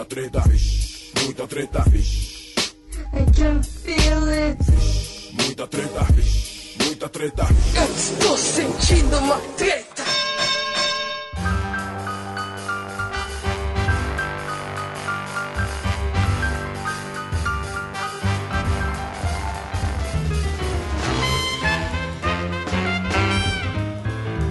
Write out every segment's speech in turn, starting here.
Muita treta, vixe, muita treta, vixe. I can feel it. Muita treta, vixe, muita treta. Eu estou sentindo uma treta.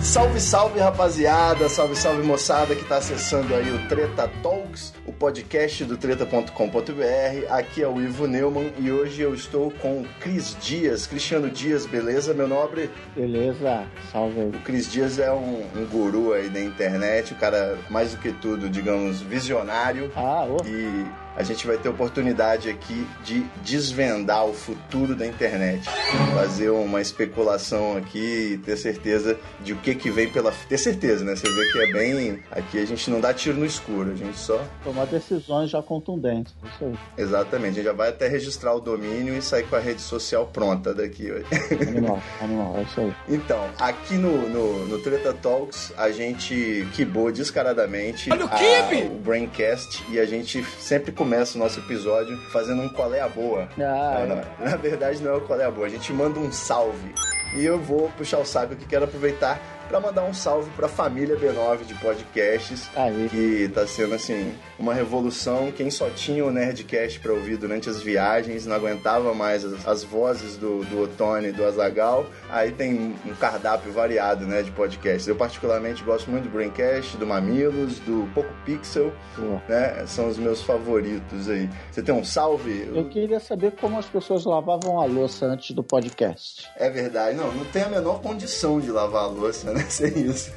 Salve, salve rapaziada, salve, salve moçada que está acessando aí o Treta Talks, o podcast do treta.com.br. Aqui é o Ivo Neumann e hoje eu estou com o Cris Dias, Cristiano Dias, beleza, meu nobre? Beleza, salve. O Cris Dias é um, um guru aí da internet, o cara mais do que tudo, digamos, visionário. Ah, ô. E a gente vai ter oportunidade aqui de desvendar o futuro da internet. Fazer uma especulação aqui e ter certeza de o que que vem pela... Ter certeza, né? Você vê que é bem... Aqui a gente não dá tiro no escuro, a gente só... Tomar decisões já contundentes. Isso aí. Exatamente, a gente já vai até registrar o domínio e sair com a rede social pronta daqui. Animal, animal, é isso aí. Então, aqui no, no, no Treta Talks, a gente quibou descaradamente Olha o a- kibe! o Braincast e a gente sempre começa o nosso episódio fazendo um qual é a boa. Ah, Não, não, na verdade não é o qual é a boa, a gente manda um salve. E eu vou puxar o saco que quero aproveitar para mandar um salve para a família B9 de podcasts Aí. que tá sendo assim uma revolução. Quem só tinha o Nerdcast para ouvir durante as viagens não aguentava mais as, as vozes do, do Otone e do Azagal. Aí tem um cardápio variado, né, de podcasts. Eu particularmente gosto muito do Braincast, do Mamilos, do Poco Pixel, né? São os meus favoritos aí. Você tem um salve? Eu queria saber como as pessoas lavavam a louça antes do podcast. É verdade, não, não tem a menor condição de lavar a louça, né? Sem isso.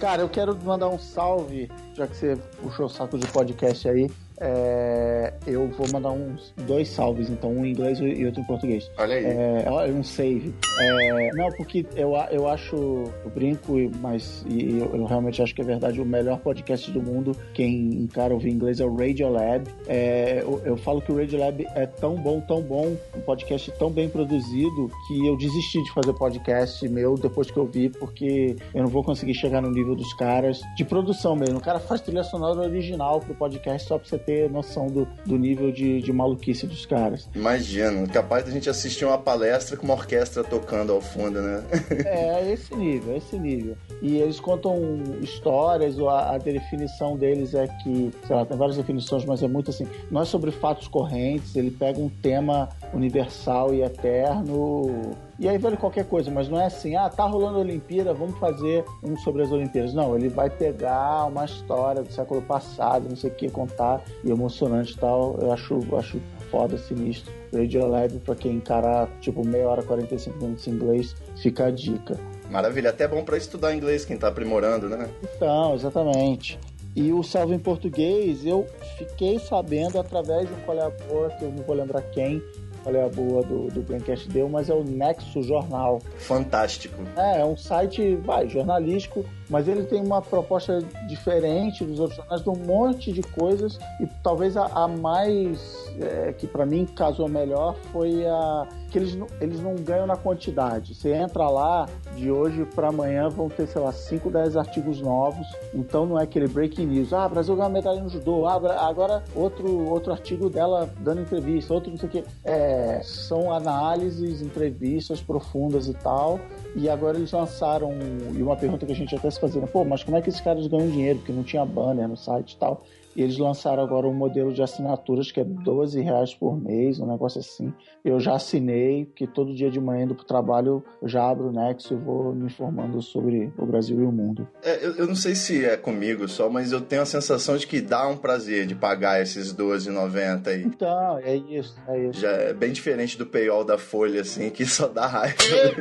Cara, eu quero mandar um salve, já que você puxou o saco de podcast aí. É, eu vou mandar uns dois salves, então, um em inglês e outro em português. Olha aí. É, olha, um save. É, não, porque eu, eu acho, eu brinco, mas e eu, eu realmente acho que é verdade, o melhor podcast do mundo, quem encara ouvir inglês é o Radiolab. É, eu, eu falo que o Radiolab é tão bom, tão bom, um podcast tão bem produzido, que eu desisti de fazer podcast meu depois que eu vi, porque eu não vou conseguir chegar no nível dos caras, de produção mesmo. O cara faz trilha sonora original pro podcast só pra você ter noção do, do nível de, de maluquice dos caras. Imagina, capaz da gente assistir uma palestra com uma orquestra tocando ao fundo, né? É, esse nível, é esse nível. E eles contam histórias, ou a, a definição deles é que, sei lá, tem várias definições, mas é muito assim, não é sobre fatos correntes, ele pega um tema universal e eterno. E aí vale qualquer coisa, mas não é assim, ah, tá rolando a Olimpíada, vamos fazer um sobre as Olimpíadas. Não, ele vai pegar uma história do século passado, não sei o que, contar, e emocionante e tal. Eu acho, acho foda, sinistro. Radiolab, pra quem encarar, tipo, meia hora, 45 minutos em inglês, fica a dica. Maravilha, até bom pra estudar inglês quem tá aprimorando, né? Então, exatamente. E o salve em português, eu fiquei sabendo através de um colega que eu não vou lembrar quem, colega boa do, do Braincast deu, mas é o Nexo Jornal. Fantástico. É, é um site, vai, jornalístico, mas ele tem uma proposta diferente dos outros jornais, de um monte de coisas, e talvez a, a mais, é, que pra mim casou melhor, foi a que eles, não- eles não ganham na quantidade. Você entra lá, de hoje para amanhã vão ter, sei lá, 5, 10 artigos novos, então não é aquele breaking news, ah, Brasil ganhou medalha no judô, ah, agora, outro, outro artigo dela dando entrevista, outro não sei o quê. É, são análises, entrevistas profundas e tal, e agora eles lançaram, e uma pergunta que a gente até se fazia, né? pô, mas como é que esses caras ganham dinheiro? Porque não tinha banner no site e tal. E eles lançaram agora um modelo de assinaturas que é 12 reais por mês, um negócio assim. Eu já assinei, porque todo dia de manhã indo pro trabalho eu já abro o Nexo e vou me informando sobre o Brasil e o mundo. É, eu, eu não sei se é comigo só, mas eu tenho a sensação de que dá um prazer de pagar esses R$12,90 aí. Então, é isso, é isso. Já é bem diferente do paywall da Folha, assim, que só dá raiva.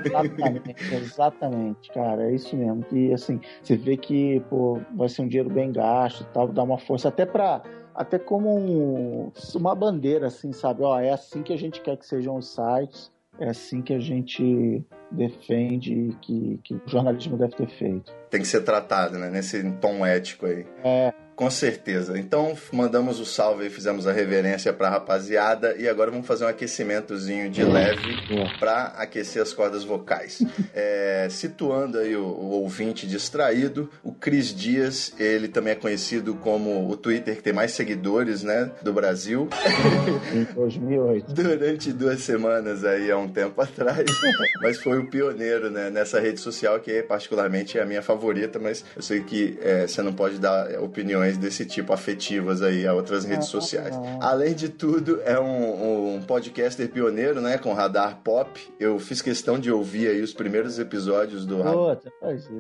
Exatamente, exatamente, cara, é isso mesmo. E assim, você vê que pô, vai ser um dinheiro bem gasto e tal, dá uma força até pra. Até como um- uma bandeira, assim, sabe? Ó, é assim que a gente quer que sejam os sites, é assim que a gente defende que, que o jornalismo deve ter feito. Tem que ser tratado, né? Nesse tom ético aí. É, Com certeza. Então mandamos o salve e fizemos a reverência pra rapaziada e agora vamos fazer um aquecimentozinho de leve para aquecer as cordas vocais. É, situando aí o, o, ouvinte distraído, o Cris Dias, ele também é conhecido como o Twitter que tem mais seguidores, né, do Brasil. Em 2008. Durante duas semanas aí, há um tempo atrás, mas foi o pioneiro, né, nessa rede social que particularmente é a minha favorita, mas eu sei que é, você não pode dar opiniões desse tipo afetivas aí a outras redes sociais. Além de tudo, é um, um podcaster pioneiro, né, com Radar Pop. Eu fiz questão de ouvir aí os primeiros episódios do, Outra,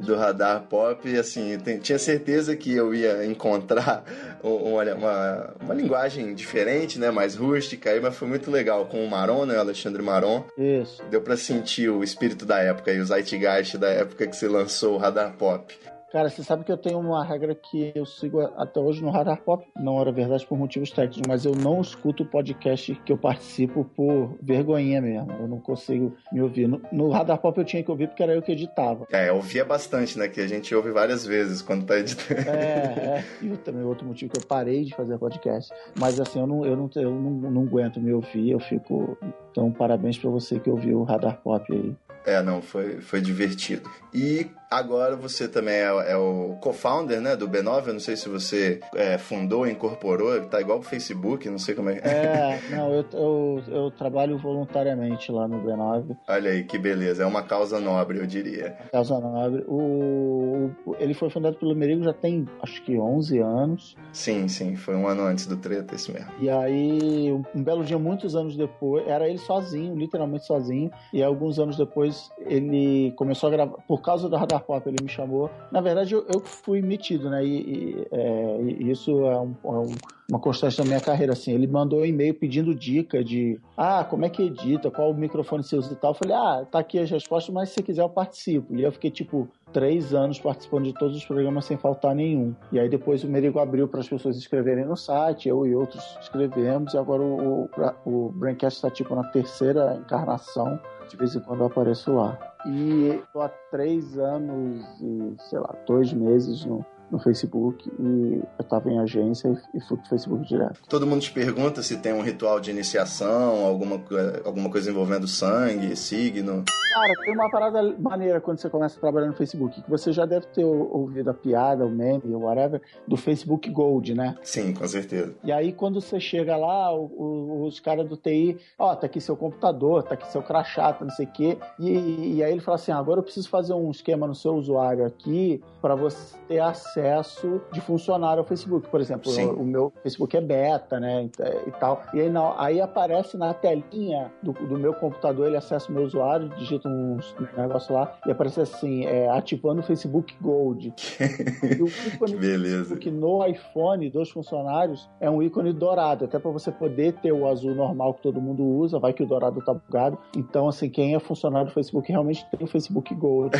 do Radar Pop e assim, tem, tinha certeza que eu ia encontrar uma, uma, uma, linguagem diferente, né, mais rústica aí, mas foi muito legal com o Maron, né, Alexandre Maron. Isso. Deu para sentir o espírito da época e o zeitgeist da época que se lançou o Radar Pop. Cara, você sabe que eu tenho uma regra que eu sigo até hoje no Radar Pop. Não era verdade por motivos técnicos, mas eu não escuto o podcast que eu participo por vergonhinha mesmo. Eu não consigo me ouvir. No, no Radar Pop eu tinha que ouvir porque era eu que editava. É, eu ouvia bastante, né? Que a gente ouve várias vezes quando tá editando. É, é. E também outro motivo que eu parei de fazer podcast. Mas assim, eu não, eu não, eu não, não aguento me ouvir, eu fico. Então, parabéns para você que ouviu o Radar Pop aí. É, não, foi, foi divertido. E agora você também é, é o co-founder, né, do B9. Eu não sei se você é, fundou, incorporou, tá igual o Facebook, não sei como é. É, não, eu, eu, eu, trabalho voluntariamente lá no B9. Olha aí, que beleza. É uma causa nobre, eu diria. Causa nobre. O, o, ele foi fundado pelo Merigo já tem, acho que 11 anos. Sim, sim, foi um ano antes do Treta, esse mesmo. E aí, um, um belo dia, muitos anos depois, era ele sozinho, literalmente sozinho, e alguns anos depois ele começou a gravar, por causa do Radar Pop, ele me chamou. Na verdade, eu, eu fui metido, né? E, e, é, e isso é, um, é um, uma constante da minha carreira, assim. Ele mandou um e-mail pedindo dica de, ah, como é que edita, qual o microfone você usa e tal. Eu falei, ah, tá aqui as respostas, mas se quiser eu participo. E eu fiquei, tipo, três anos participando de todos os programas sem faltar nenhum. E aí depois o Merigo abriu para as pessoas escreverem no site, eu e outros escrevemos, e agora o, o, o Braincast está tipo na terceira encarnação de vez em quando eu apareço lá. E tô há três anos e, sei lá, dois meses no, no Facebook e eu estava em agência e fui pro Facebook direto. Todo mundo te pergunta se tem um ritual de iniciação, alguma, alguma coisa envolvendo sangue, signo. Cara, tem uma parada maneira quando você começa a trabalhar no Facebook, que você já deve ter ouvido a piada, o meme, o whatever, do Facebook Gold, né? Sim, com certeza. E aí quando você chega lá, o, o, os caras do TI, ó, oh, tá aqui seu computador, tá aqui seu crachá, tá não sei o quê. E, e aí ele fala assim, ah, agora eu preciso fazer um esquema no seu usuário aqui para você ter acesso acesso de funcionário ao Facebook. Por exemplo, o, o, meu Facebook é beta, né? E tal. E aí, não, aí aparece na telinha do, do, meu computador, ele acessa o meu usuário, digita um negócio lá e aparece assim, é, ativando o Facebook Gold. e o ícone que beleza. que no iPhone dos funcionários é um ícone dourado, até para você poder ter o azul normal que todo mundo usa, vai que o dourado tá bugado. Então, assim, quem é funcionário do Facebook realmente tem o Facebook Gold.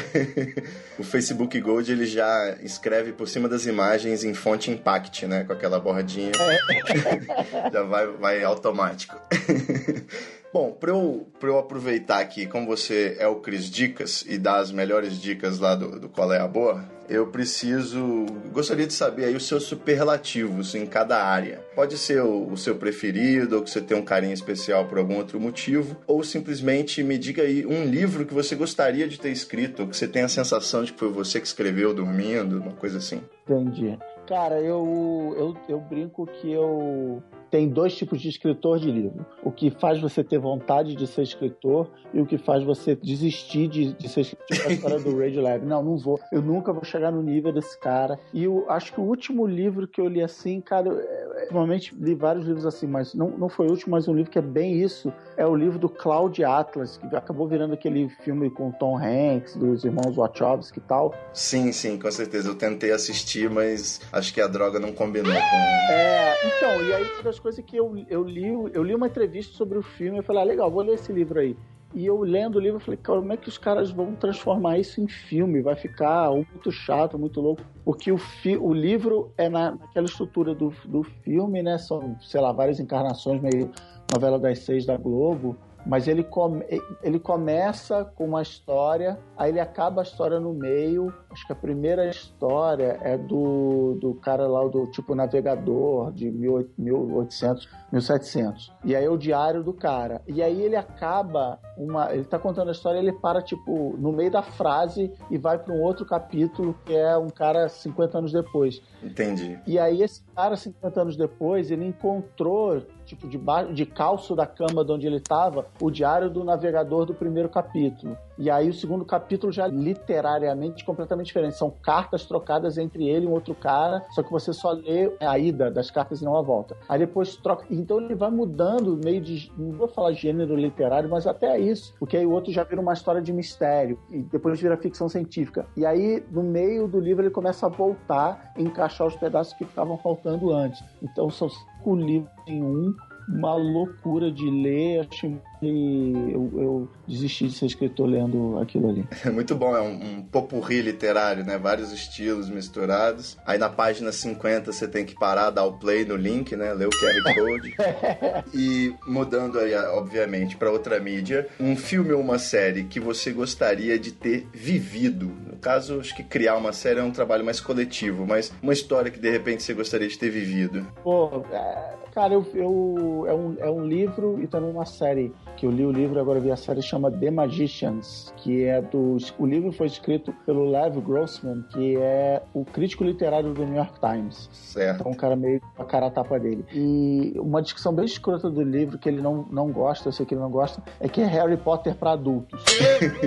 o Facebook Gold ele já escreve por cima das imagens em fonte impact, né? Com aquela bordinha. É. Já vai, vai automático. Bom, para eu, eu aproveitar aqui, como você é o Cris Dicas e dá as melhores dicas lá do, do Qual é a Boa, eu preciso. Gostaria de saber aí os seus superlativos em cada área. Pode ser o, o, seu preferido, ou que você tem um carinho especial por algum outro motivo, ou simplesmente me diga aí um livro que você gostaria de ter escrito, ou que você tem a sensação de que foi você que escreveu dormindo, uma coisa assim. Entendi. Cara, eu, eu, eu brinco que eu tem dois tipos de escritor de livro. O que faz você ter vontade de ser escritor e o que faz você desistir de, de ser escritor. Tipo a história do Radio Lab. Não, não vou. Eu nunca vou chegar no nível desse cara. E eu acho que o último livro que eu li assim, cara, eu, normalmente li vários livros assim, mas não, não foi o último, mas um livro que é bem isso. É o livro do Cloud Atlas, que acabou virando aquele filme com Tom Hanks, dos irmãos Wachowski e tal. Sim, sim, com certeza. Eu tentei assistir, mas acho que a droga não combinou com. É, então, e aí das coisas que eu, eu li, eu li uma entrevista sobre o filme e falei, ah, legal, vou ler esse livro aí. E eu lendo o livro, eu falei, como é que os caras vão transformar isso em filme? Vai ficar muito chato, muito louco. Porque o, fi o livro é na, naquela estrutura do, do filme, né? São, sei lá, várias encarnações, meio novela das seis da Globo. Mas ele, come, ele começa com uma história, aí ele acaba a história no meio. Acho que a primeira história é do, do cara lá, do tipo navegador de 1800, 1700. E aí é o diário do cara. E aí ele acaba uma. Ele tá contando a história, ele para, tipo, no meio da frase e vai para um outro capítulo que é um cara 50 anos depois. Entendi. E aí esse cara, 50 anos depois, ele encontrou tipo, de, de calço da cama de onde ele estava, o diário do navegador do primeiro capítulo. E aí o segundo capítulo já literariamente completamente diferente. São cartas trocadas entre ele e um outro cara, só que você só lê a ida das cartas e não a volta. Aí depois troca. Então ele vai mudando meio de. Não vou falar gênero literário, mas até isso. Porque aí o outro já vira uma história de mistério. E depois vira ficção científica. E aí, no meio do livro, ele começa a voltar e encaixar os pedaços que estavam faltando antes. Então são cinco livros em um uma loucura de ler. Acho que eu, eu, desisti de ser escritor lendo aquilo ali. É muito bom, é um, um popurri literário, né? Vários estilos misturados. Aí na página 50 você tem que parar, dar o play no link, né? Ler o QR Code. e mudando aí, obviamente, para outra mídia, um filme ou uma série que você gostaria de ter vivido. No caso, acho que criar uma série é um trabalho mais coletivo, mas uma história que de repente você gostaria de ter vivido. Pô, é Cara, eu, eu, é, um, é um livro e também uma série que eu li o livro agora vi a série chama The Magicians, que é dos. O livro foi escrito pelo Lev Grossman, que é o crítico literário do New York Times. Certo. Então, um cara meio a cara a tapa dele. E uma discussão bem escrota do livro que ele não, não gosta, eu sei que ele não gosta, é que é Harry Potter para adultos.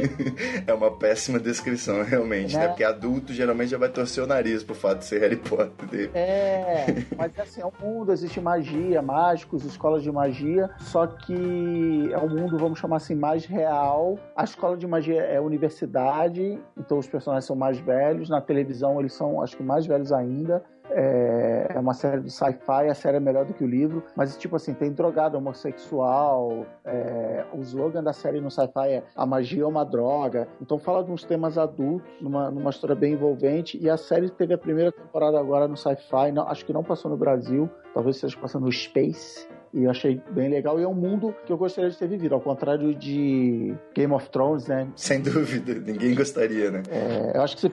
é uma péssima descrição, realmente, né? né? Porque adulto geralmente já vai torcer o nariz pro fato de ser Harry Potter dele. É, mas assim, é um mundo, existe magia magia, mágicos, escolas de magia, só que é um mundo, vamos chamar assim, mais real. A escola de magia é universidade, então os personagens são mais velhos. Na televisão eles são, acho que, mais velhos ainda. É, é uma série de sci-fi, a série é melhor do que o livro, mas tipo assim, tem drogado homossexual. É, o slogan da série no sci-fi é a magia é uma droga. Então fala de uns temas adultos, numa, numa história bem envolvente. E a série teve a primeira temporada agora no sci-fi, acho que não passou no Brasil, talvez esteja passando no Space. E eu achei bem legal. E é um mundo que eu gostaria de ter vivido, ao contrário de Game of Thrones, né? Sem dúvida, ninguém gostaria, né? É, eu acho que você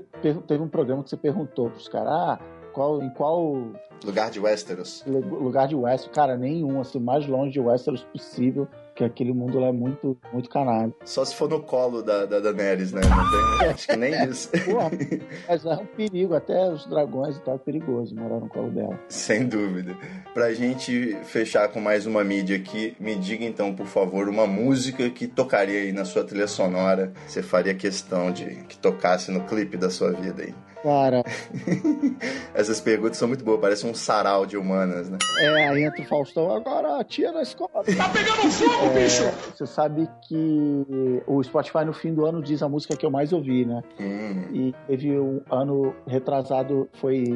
teve um programa que você perguntou pros caras, ah, qual, em qual. Lugar de Westeros. Lugar de Westeros. Cara, nenhum, assim, mais longe de Westeros possível que aquele mundo lá é muito, muito canalha. Só se for no colo da, da Daenerys, né? Não tem, acho que nem isso. Pô, mas é um perigo, até os dragões e tal, é perigoso morar no colo dela. Sem dúvida. Pra gente fechar com mais uma mídia aqui, me diga então, por favor, uma música que tocaria aí na sua trilha sonora. Você faria questão de que tocasse no clipe da sua vida aí. Cara. Essas perguntas são muito boas, parece um sarau de humanas, né? É, aí entra o Faustão, agora a tia na escola. Tá pegando fogo, é, bicho! Você sabe que o Spotify no fim do ano diz a música que eu mais ouvi, né? Hum. E teve um ano retrasado, foi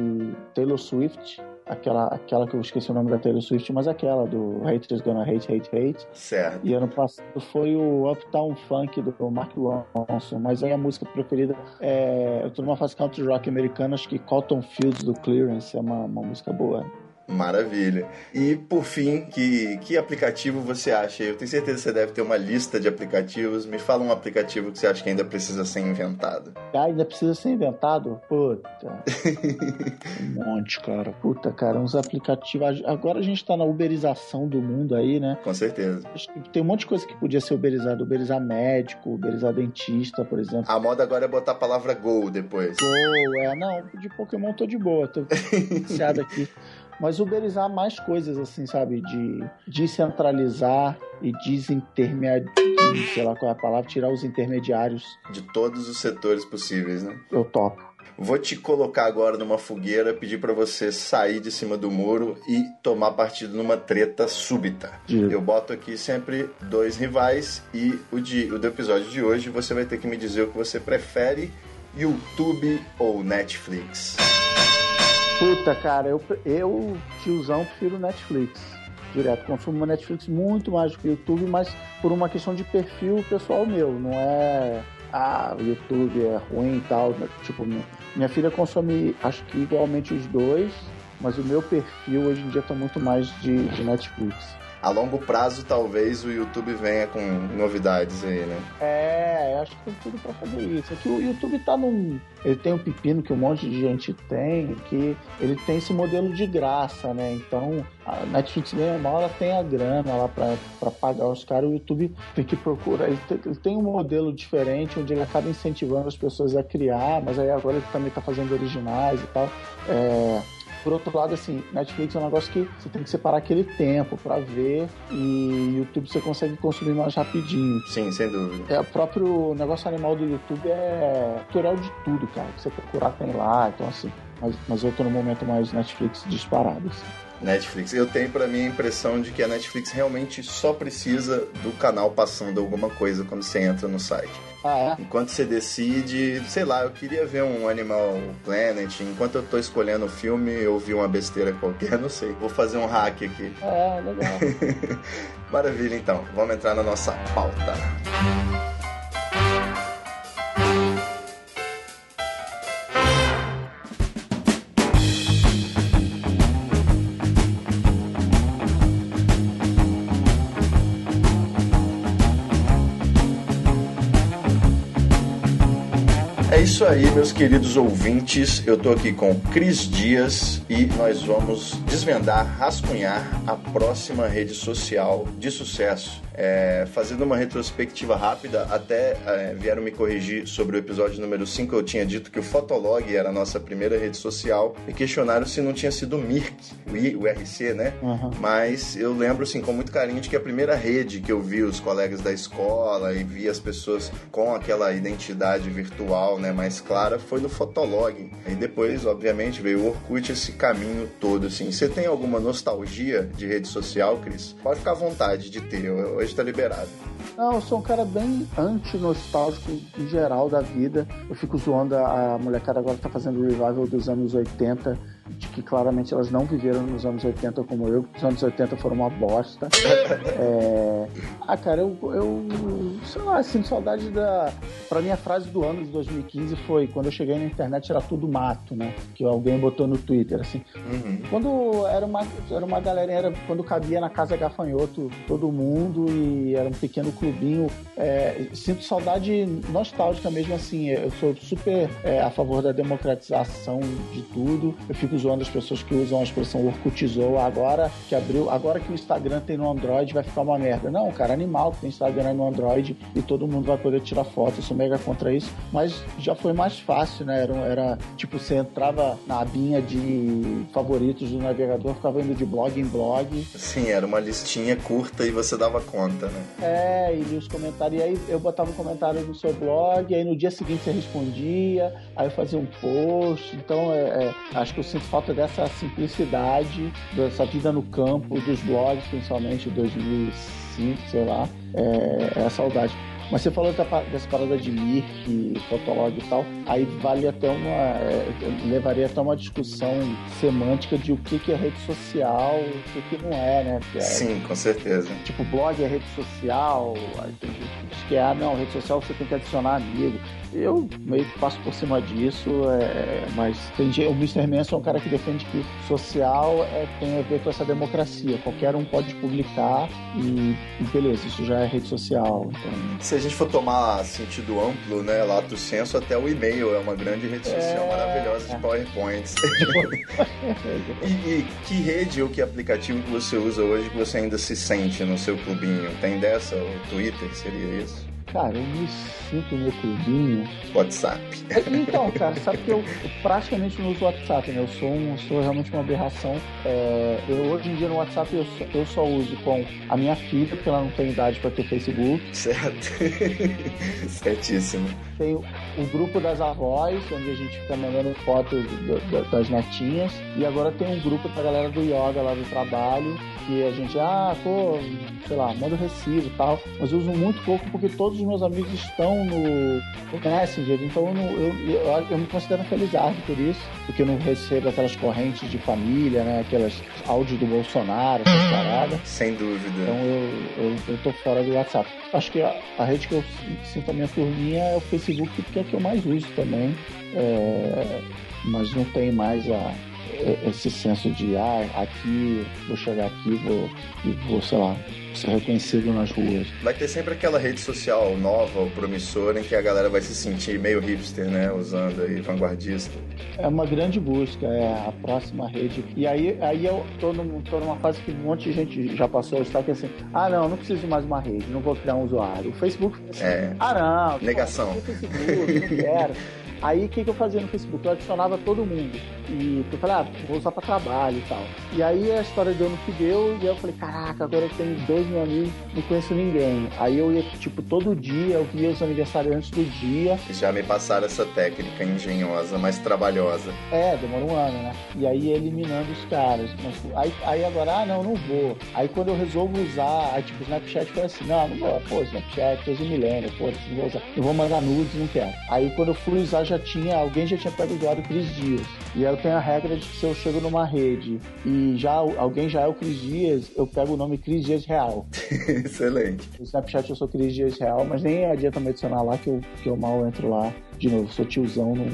Taylor Swift aquela, aquela que eu esqueci o nome da Taylor Swift, mas aquela do Haters Gonna Hate, Hate, Hate. Certo. E ano passado foi o Uptown Funk do Mark Ronson, mas aí a música preferida é. Eu tô numa fase country rock americana, acho que Cotton Fields do Clearance é uma, uma música boa. Maravilha. E por fim, que, que aplicativo você acha? Eu tenho certeza que você deve ter uma lista de aplicativos. Me fala um aplicativo que você acha que ainda precisa ser inventado. Ah, ainda precisa ser inventado? Puta. um monte, cara. Puta, cara, uns aplicativos. Agora a gente tá na uberização do mundo aí, né? Com certeza. Tem um monte de coisa que podia ser uberizado. Uberizar médico, uberizar dentista, por exemplo. A moda agora é botar a palavra Go depois. Go, é. Não, de Pokémon tô de boa. Tô viciado aqui mas uberizar mais coisas, assim, sabe? De descentralizar e desintermediar, sei lá qual é a palavra, tirar os intermediários. De todos os setores possíveis, né? Eu topo. Vou te colocar agora numa fogueira, pedir para você sair de cima do muro e tomar partido numa treta súbita. Eu boto aqui sempre dois rivais e o, de, o do episódio de hoje você vai ter que me dizer o que você prefere, YouTube ou Netflix. Puta, cara, eu, eu tiozão, prefiro Netflix. Direto, consumo Netflix muito mais do que YouTube, mas por uma questão de perfil pessoal meu, não é. Ah, o YouTube é ruim e tal. Né? Tipo, minha filha consome, acho que igualmente os dois. mas o meu perfil hoje em dia tá muito mais de, de Netflix a longo prazo talvez o YouTube venha com novidades aí, né? É, acho que tem tudo para fazer isso. É que o YouTube tá num. Ele tem um pepino que um monte de gente tem, que ele tem esse modelo de graça, né? Então a Netflix mesmo, uma hora tem a grana lá para pagar os caras, o YouTube tem que procurar. Ele tem, ele tem, um modelo diferente onde ele acaba incentivando as pessoas a criar, mas aí agora ele também tá fazendo originais e tal. É por outro lado, assim, Netflix é um negócio que você tem que separar aquele tempo para ver e YouTube você consegue consumir mais rapidinho. Sim, sem dúvida. É, o próprio negócio animal do YouTube é tutorial de tudo, cara. Que você procurar tem lá, então assim. Mas, mas eu tô no momento mais Netflix disparado, assim. Netflix. Eu tenho para mim a impressão de que a Netflix realmente só precisa do canal passando alguma coisa quando você entra no site. Ah, é? Enquanto você decide, sei lá, eu queria ver um Animal Planet, enquanto eu tô escolhendo o filme, eu vi uma besteira qualquer, não sei. Vou fazer um hack aqui. É, legal. Maravilha, então. Vamos entrar na nossa pauta. Isso aí, meus queridos ouvintes. Eu tô aqui com Cris Dias e nós vamos desvendar, rascunhar a próxima rede social de sucesso é, fazendo uma retrospectiva rápida, até é, vieram me corrigir sobre o episódio número 5. Eu tinha dito que o Fotolog era a nossa primeira rede social e questionaram se não tinha sido o Mirk, o, I, o RC, né? Uhum. Mas eu lembro, assim, com muito carinho de que a primeira rede que eu vi os colegas da escola e vi as pessoas com aquela identidade virtual né, mais clara foi no Fotolog. E depois, obviamente, veio o Orkut esse caminho todo, assim. Você tem alguma nostalgia de rede social, Cris? Pode ficar à vontade de ter. Hoje hoje tá liberado. Não, eu sou um cara bem anti-nostálgico em geral da vida. Eu fico zoando a, a molecada agora que tá fazendo o revival dos anos 80 de que claramente elas não viveram nos anos 80 como eu, os anos 80 foram uma bosta. é... Ah, cara, eu, eu sei lá, sinto saudade da. Pra mim, a frase do ano de 2015 foi: quando eu cheguei na internet era tudo mato, né? Que alguém botou no Twitter, assim. Uhum. Quando era uma, era uma galera, era quando cabia na casa gafanhoto todo mundo e era um pequeno clubinho. É... Sinto saudade nostálgica mesmo, assim. Eu sou super é, a favor da democratização de tudo. Eu fico zoando as pessoas que usam a expressão Orkutizou agora que abriu, agora que o Instagram tem no Android vai ficar uma merda. Não, cara, animal que tem Instagram no Android e todo mundo vai poder tirar foto. Eu sou mega contra isso, mas já foi mais fácil, né? Era, era tipo, você entrava na abinha de favoritos do navegador, ficava indo de blog em blog. Sim, era uma listinha curta e você dava conta, né? É, e os comentários. E aí eu botava um comentário no seu blog, aí no dia seguinte você respondia, aí eu fazia um post. Então, é, é, acho que eu sinto falta dessa simplicidade, dessa vida no campo, dos blogs, principalmente 2005, sei lá. É, é a saudade. Mas você falou dessa parada de Mirk, Fotolog e tal, aí vale até uma. É, levaria até uma discussão semântica de o que, é rede social e o que, que não é, né? É, Sim, com certeza. Tipo, blog é rede social, aí tem gente que diz que é, ah, não, rede social você tem que adicionar amigo. Eu meio que passo por cima disso, é, mas tem, o Mr. Manson é um cara que defende que social é, tem a ver com essa democracia. Qualquer um pode publicar e, e beleza, isso já é rede social. Então... Se a gente for tomar sentido amplo, né, lato senso, até o e-mail é uma grande rede social é... maravilhosa de PowerPoints. e, e que rede ou que aplicativo que você usa hoje que você ainda se sente no seu clubinho? Tem dessa? O Twitter seria isso? Cara, eu me sinto no clubinho. WhatsApp. É, então, cara, sabe que eu praticamente não uso WhatsApp, né? Eu sou, um, sou realmente uma aberração. É, eu, hoje em dia no WhatsApp eu só, eu só uso com a minha filha, porque ela não tem idade para ter Facebook. Certo. Certíssimo. Tem o grupo das avós, onde a gente fica mandando fotos das netinhas. E agora tem um grupo da galera do yoga lá do trabalho, que a gente, ah, pô, sei lá, manda o recibo e tal. Mas eu uso muito pouco porque todos meus amigos estão no, Messenger, então eu, não, eu, eu, eu, me considero felizardo por isso, porque eu não recebo aquelas correntes de família, né? Aquelas áudios do Bolsonaro, essas paradas. Sem dúvida. Então eu, eu, eu tô fora do WhatsApp. Acho que a, a rede que eu sinto a minha turminha é o Facebook, porque é a que eu mais uso também. É, mas não tem mais a, esse senso de, ah, aqui, vou chegar aqui vou, e vou, sei lá, ser reconhecido nas ruas. Vai ter sempre aquela rede social nova ou promissora em que a galera vai se sentir meio hipster, né? Usando aí, vanguardista. É uma grande busca, é a próxima rede. E aí, aí eu tô, num, tô numa fase que um monte de gente já passou, está aqui assim, ah não, não preciso de mais uma rede, não vou criar um usuário. O Facebook, assim, é. ah não, negação. Não, Facebook, não quero. Aí o que, que eu fazia no Facebook? Eu adicionava todo mundo. E eu falei, ah, vou usar pra trabalho e tal. E aí a história deu no que deu, e eu falei, caraca, agora eu tenho dois mil amigos, não conheço ninguém. Aí eu ia, tipo, todo dia, eu via os aniversariantes do dia. Já me passaram essa técnica engenhosa, mas trabalhosa. É, demora um ano, né? E aí eliminando os caras. Mas, aí, aí agora, ah, não, não vou. Aí quando eu resolvo usar, aí tipo, o Snapchat foi assim, não, não vou, pô, Snapchat, coisa milênio, pô, não vou usar. Eu vou mandar nudes, não quero. Aí quando eu fui usar, já tinha, alguém já tinha pego o usuário Cris Dias. E aí eu tenho a regra de que se eu chego numa rede e já alguém já é o Cris Dias, eu pego o nome Cris Dias Real. Excelente. No Snapchat eu sou Cris Dias Real, mas nem adianta me adicionar lá que eu, que eu mal entro lá. De novo, sou tiozão, não,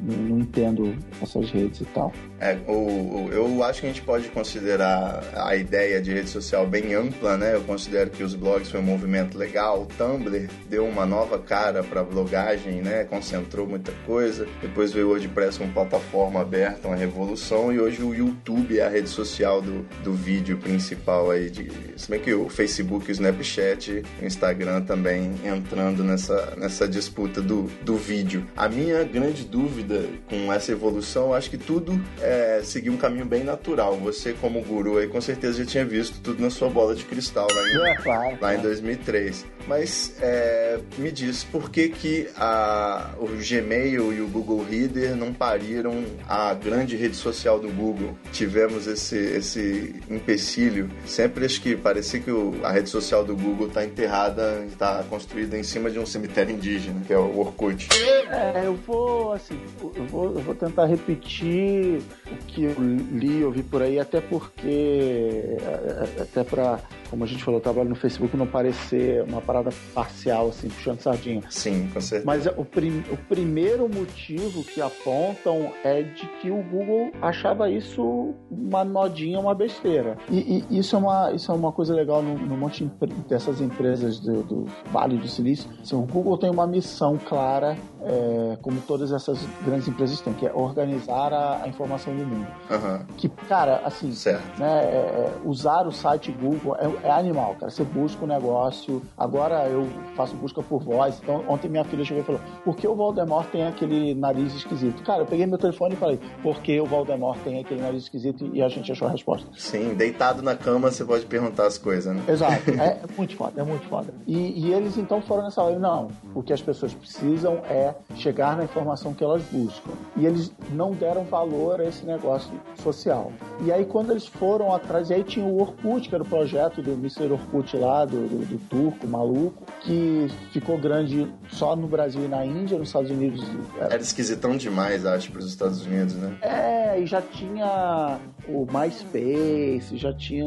não, entendo essas redes e tal. É, o, o, eu acho que a gente pode considerar a ideia de rede social bem ampla, né? Eu considero que os blogs foi um movimento legal. O Tumblr deu uma nova cara para blogagem, né? Concentrou muita coisa. Depois veio o WordPress como plataforma aberta, uma revolução. E hoje o YouTube é a rede social do, do vídeo principal aí. De, se bem que o Facebook, o Snapchat, o Instagram também entrando nessa, nessa disputa do, do vídeo. A minha grande dúvida com essa evolução, acho que tudo é seguir um caminho bem natural. Você, como guru, aí com certeza já tinha visto tudo na sua bola de cristal lá em, é, claro, lá em 2003. Mas é, me diz, por que, que a, o Gmail e o Google Reader não pariram a grande rede social do Google? Tivemos esse, esse empecilho. Sempre acho que parecia que o, a rede social do Google está enterrada, está construída em cima de um cemitério indígena, que é o Orkut. É, eu vou, assim, eu vou, eu vou tentar repetir o que eu li, ouvi por aí, até porque, até para como a gente falou, trabalho no Facebook não parecer uma parada parcial, assim, puxando sardinha. Sim, com certeza. Mas o, prim, o primeiro motivo que apontam é de que o Google achava isso uma modinha, uma besteira. E, e isso, é uma, isso é uma coisa legal no, no monte dessas empresas do, do Vale do Silício. Assim, o Google tem uma missão clara, é, como todas essas grandes empresas têm, que é organizar a, a informação do mundo. Uhum. Que, cara, assim, né, é, é, usar o site Google é, é animal, cara. Você busca o um negócio. Agora eu faço busca por voz. Então, ontem minha filha chegou e falou: por que o Voldemort tem aquele nariz esquisito? Cara, eu peguei meu telefone e falei: por que o Voldemort tem aquele nariz esquisito? E a gente achou a resposta. Sim, deitado na cama você pode perguntar as coisas, né? Exato. É, é muito foda, é muito foda. E, e eles então foram nessa hora: não, o que as pessoas precisam é chegar na informação que elas buscam. E eles não deram valor a esse negócio social. E aí, quando eles foram atrás, e aí tinha o Orkut, que era o projeto do Mr. Orkut lá, do, do, do, turco, maluco, que ficou grande só no Brasil e na Índia, nos Estados Unidos. Era, era esquisitão demais, acho, para os Estados Unidos, né? É, e já tinha o MySpace, já tinha,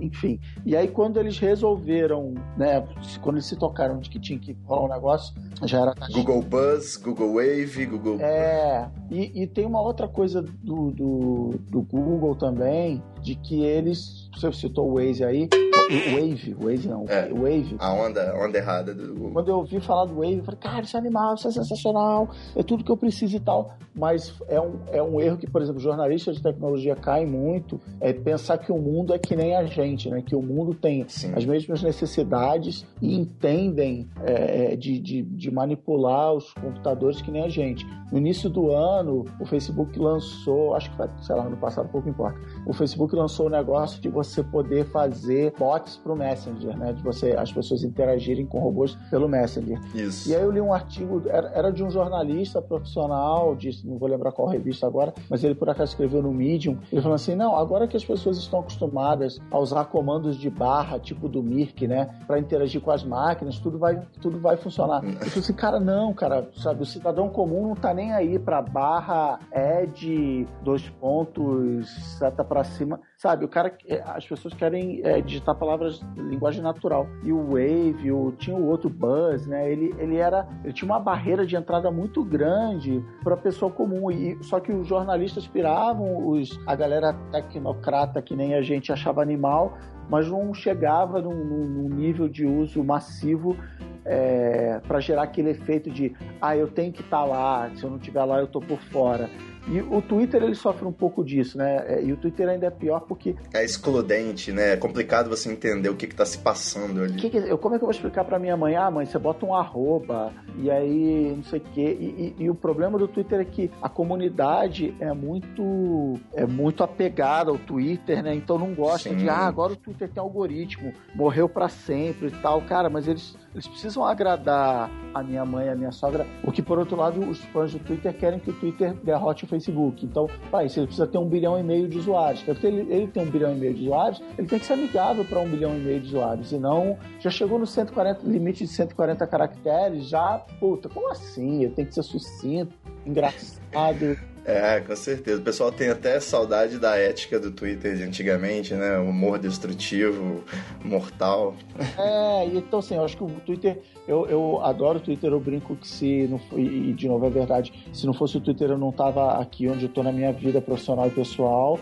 enfim. E aí quando eles resolveram, né, quando eles se tocaram de que tinha que rolar um negócio, já era Google Buzz, Google Wave, Google. É, e, e tem uma outra coisa do, do, do Google também, de que eles, você citou o Waze aí, o Wave, Wave não, é, Wave. A onda, onda errada do Google. Quando eu ouvi falar do Wave, eu falei, cara, isso é animal, isso é sensacional, é tudo que eu preciso e tal. Mas é um, é um erro que, por exemplo, jornalistas de tecnologia caem muito, é pensar que o mundo é que nem a gente, né? Que o mundo tem Sim. as mesmas necessidades e entendem é, de, de, de manipular os computadores que nem a gente. No início do ano, o Facebook lançou, acho que foi, sei lá, ano passado, pouco importa. O Facebook lançou o negócio de você poder fazer bots para o Messenger, né? De você, as pessoas interagirem com robôs pelo Messenger. Isso. E aí eu li um artigo, era, era de um jornalista profissional, de, não vou lembrar qual revista agora, mas ele por acaso escreveu no Medium. Ele falou assim: não, agora que as pessoas estão acostumadas a usar comandos de barra, tipo do Mirk, né? Para interagir com as máquinas, tudo vai, tudo vai funcionar. Eu falei assim, cara, não, cara, sabe, o cidadão comum não tá nem aí para barra barra Ed, dois pontos, seta pra cima. Sabe, o cara, é, as pessoas querem é, digitar palavras linguagem natural. E o Wave, o, tinha o outro Buzz, né? Ele, ele era, ele tinha uma barreira de entrada muito grande para pessoa comum. E só que os jornalistas piravam, os, a galera tecnocrata que nem a gente achava animal, mas não chegava num, num nível de uso massivo é, para gerar aquele efeito de ah, eu tenho que estar tá lá, se eu não estiver lá eu tô por fora. E o Twitter ele sofre um pouco disso, né? É, e o Twitter ainda é pior porque. É excludente, né? É complicado você entender o que, está se passando ali. Que que, eu, como é que eu vou explicar para minha mãe? Ah, mãe, você bota um arroba e aí não sei o quê. E, e, e, o problema do Twitter é que a comunidade é muito é muito apegada ao Twitter, né? Então não gosta Sim. de, ah, agora o Twitter tem algoritmo, morreu para sempre e tal. Cara, mas eles, eles precisam agradar a minha mãe, a minha sogra, o que por outro lado os fãs do Twitter querem que o Twitter derrote o Facebook. Então, pai, se ele precisa ter um bilhão e meio de usuários, porque ele, ele tem um bilhão e meio de usuários, ele tem que ser amigável para um bilhão e meio de usuários, e não já chegou no 140, limite de 140 caracteres, já, puta, como assim? Eu tenho que ser sucinto, engraçado. É, com certeza. O pessoal tem até saudade da ética do Twitter de antigamente, né? O humor destrutivo, mortal. É, então assim, eu acho que o Twitter eu, eu adoro o Twitter, eu brinco que se não e de novo é verdade, se não fosse o Twitter eu não tava aqui onde eu tô na minha vida profissional e pessoal,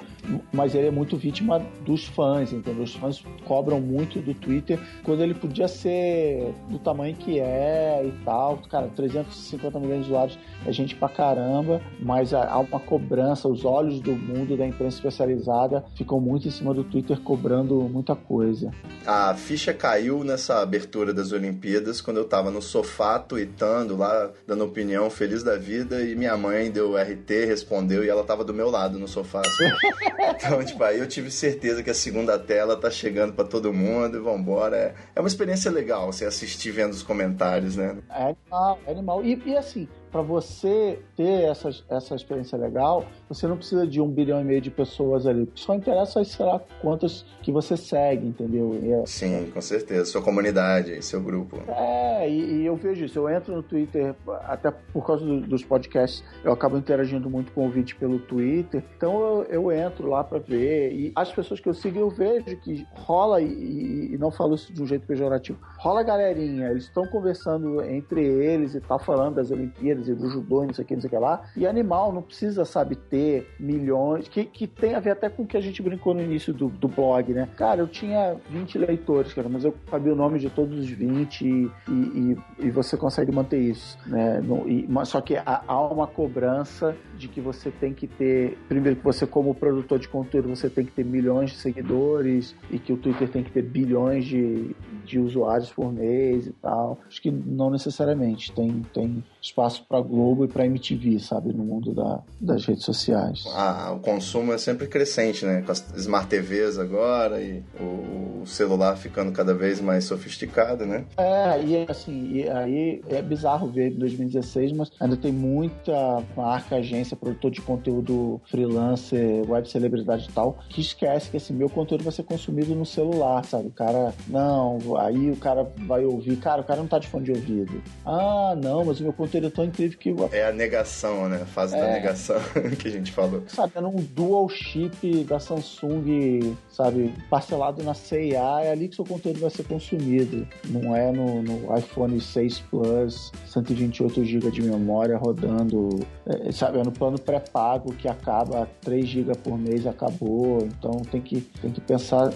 mas ele é muito vítima dos fãs, entendeu? Os fãs cobram muito do Twitter quando ele podia ser do tamanho que é e tal. Cara, 350 milhões de usuários é gente pra caramba, mas há uma cobrança, os olhos do mundo da imprensa especializada ficam muito em cima do Twitter cobrando muita coisa. A ficha caiu nessa abertura das Olimpíadas quando eu tava no sofá tweetando lá, dando opinião, feliz da vida, e minha mãe deu RT, respondeu, e ela tava do meu lado no sofá. Assim. então, tipo, aí eu tive certeza que a segunda tela tá chegando para todo mundo e vambora. É, é uma experiência legal você assistir vendo os comentários, né? É animal, é animal. E, e assim, para você ter essa, essa experiência legal, você não precisa de um bilhão e meio de pessoas ali. Só interessa, sei lá, quantas que você segue, entendeu? É, Sim, com certeza. Sua comunidade, seu grupo. É, e, e, eu vejo isso. Eu entro no Twitter, até por causa do, dos podcasts, eu acabo interagindo muito com o vídeo pelo Twitter. Então eu, eu entro lá para ver. E as pessoas que eu sigo, eu vejo que rola, e, e não falo isso de um jeito pejorativo, rola galerinha. Eles estão conversando entre eles e tal, falando das Olimpíadas e do judô, não sei o que, não sei o que lá. E animal não precisa, sabe, ter milhões, que, que tem a ver até com o que a gente brincou no início do, do blog, né? Cara, eu tinha 20 leitores, cara, mas eu sabia o nome de todos os 20 e, e, e você consegue manter isso, né? No, e, mas, só que há, há uma cobrança de que você tem que ter, primeiro que você como produtor de conteúdo, você tem que ter milhões de seguidores e que o Twitter tem que ter bilhões de, de usuários por mês e tal. Acho que não necessariamente. Tem, tem espaço para Globo e para MTV, sabe, no mundo da, das redes sociais. Ah, o consumo é sempre crescente, né? Com as Smart TVs agora e o celular ficando cada vez mais sofisticado, né? É, e assim, e aí é bizarro ver em 2016, mas ainda tem muita marca, agência, produtor de conteúdo freelancer, web celebridade e tal, que esquece que assim, meu conteúdo vai ser consumido no celular, sabe? O cara, não, aí o cara vai ouvir, cara, o cara não tá de fone de ouvido. Ah, não, mas o meu conteúdo é tão incrível que. É a negação, né? A fase é, da negação que a gente falou. Sabe, é um dual chip da Samsung, sabe, parcelado na CIA, é ali que seu conteúdo vai ser consumido. Não é no, no iPhone 6 Plus, 128 GB de memória rodando, é, sabe, é no plano pré-pago que acaba 3 GB por mês, acabou. Então tem que, tem que pensar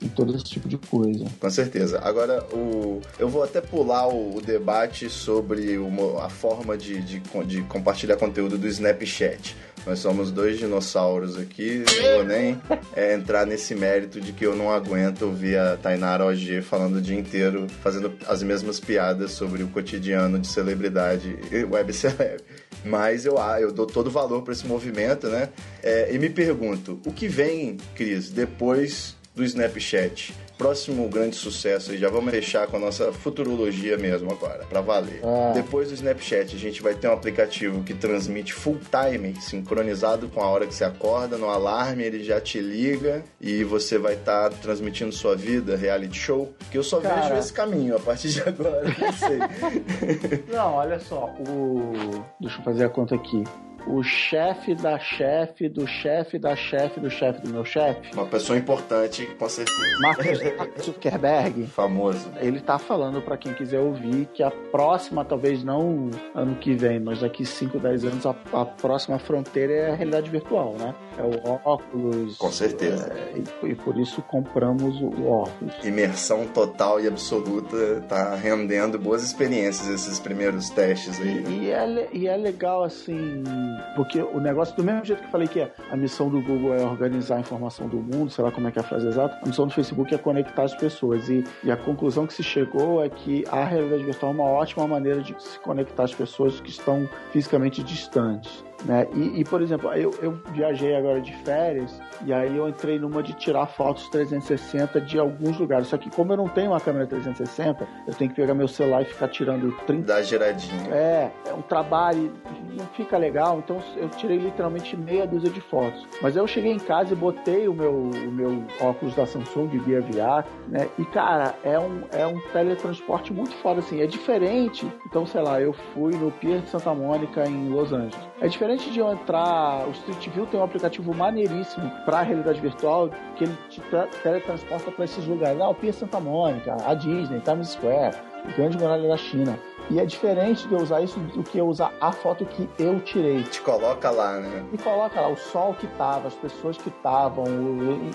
em todo esse tipo de coisa. Com certeza. Agora, o, eu vou até pular o, o debate sobre o, a forma de, de, de compartilhar conteúdo do Snapchat. Nós somos dois dinossauros aqui, não vou nem é, entrar nesse mérito de que eu não aguento ouvir a Tainara OG falando o dia inteiro, fazendo as mesmas piadas sobre o cotidiano de celebridade e web celeb. Mas eu, ah, eu dou todo valor para esse movimento, né? É, e me pergunto, o que vem, Cris, depois do Snapchat. Próximo grande sucesso e já vamos fechar com a nossa futurologia mesmo agora, para valer. Ah. Depois do Snapchat, a gente vai ter um aplicativo que transmite full time, sincronizado com a hora que você acorda, no alarme ele já te liga e você vai estar tá transmitindo sua vida, reality show. Que eu só Cara. vejo esse caminho a partir de agora, não sei. não, olha só, o... deixa eu fazer a conta aqui o chefe da chefe do chefe da chefe do chefe do meu chefe. Uma pessoa importante, com certeza. Mark Zuckerberg. Famoso. Ele tá falando para quem quiser ouvir que a próxima, talvez não ano que vem, mas daqui 5, 10 anos, a, a próxima fronteira é a realidade virtual, né? É o óculos. Com certeza. É, e, e, por isso compramos o óculos. Imersão total e absoluta, tá rendendo boas experiências esses primeiros testes aí. E, e, é, e é legal assim, porque o negócio, do mesmo jeito que eu falei que a missão do Google é organizar a informação do mundo, sei lá como é que é a frase exata, a missão do Facebook é conectar as pessoas. E, e a conclusão que se chegou é que a realidade virtual é uma ótima maneira de se conectar as pessoas que estão fisicamente distantes. Né? E, e, por exemplo, eu, eu viajei agora de férias e aí eu entrei numa de tirar fotos 360 de alguns lugares. Só que como eu não tenho uma câmera 360, eu tenho que pegar meu celular e ficar tirando 30. Dá giradinha. É, é um trabalho, não fica legal. Então eu tirei literalmente meia dúzia de fotos. Mas aí eu cheguei em casa e botei o meu, o meu óculos da Samsung Gear VR, né? E cara, é um, é um teletransporte muito foda, assim. É diferente. Então, sei lá, eu fui no Pier de Santa Mônica em Los Angeles. É diferente de eu entrar. O Street View tem um aplicativo maneiríssimo para a realidade virtual que ele te teletransporta para esses lugares. Ah, o Santa Mônica, a Disney, Times Square, o Grande Muralha da China. E é diferente de eu usar isso do que eu usar a foto que eu tirei. Te coloca lá, né? E coloca lá o sol que tava, as pessoas que estavam.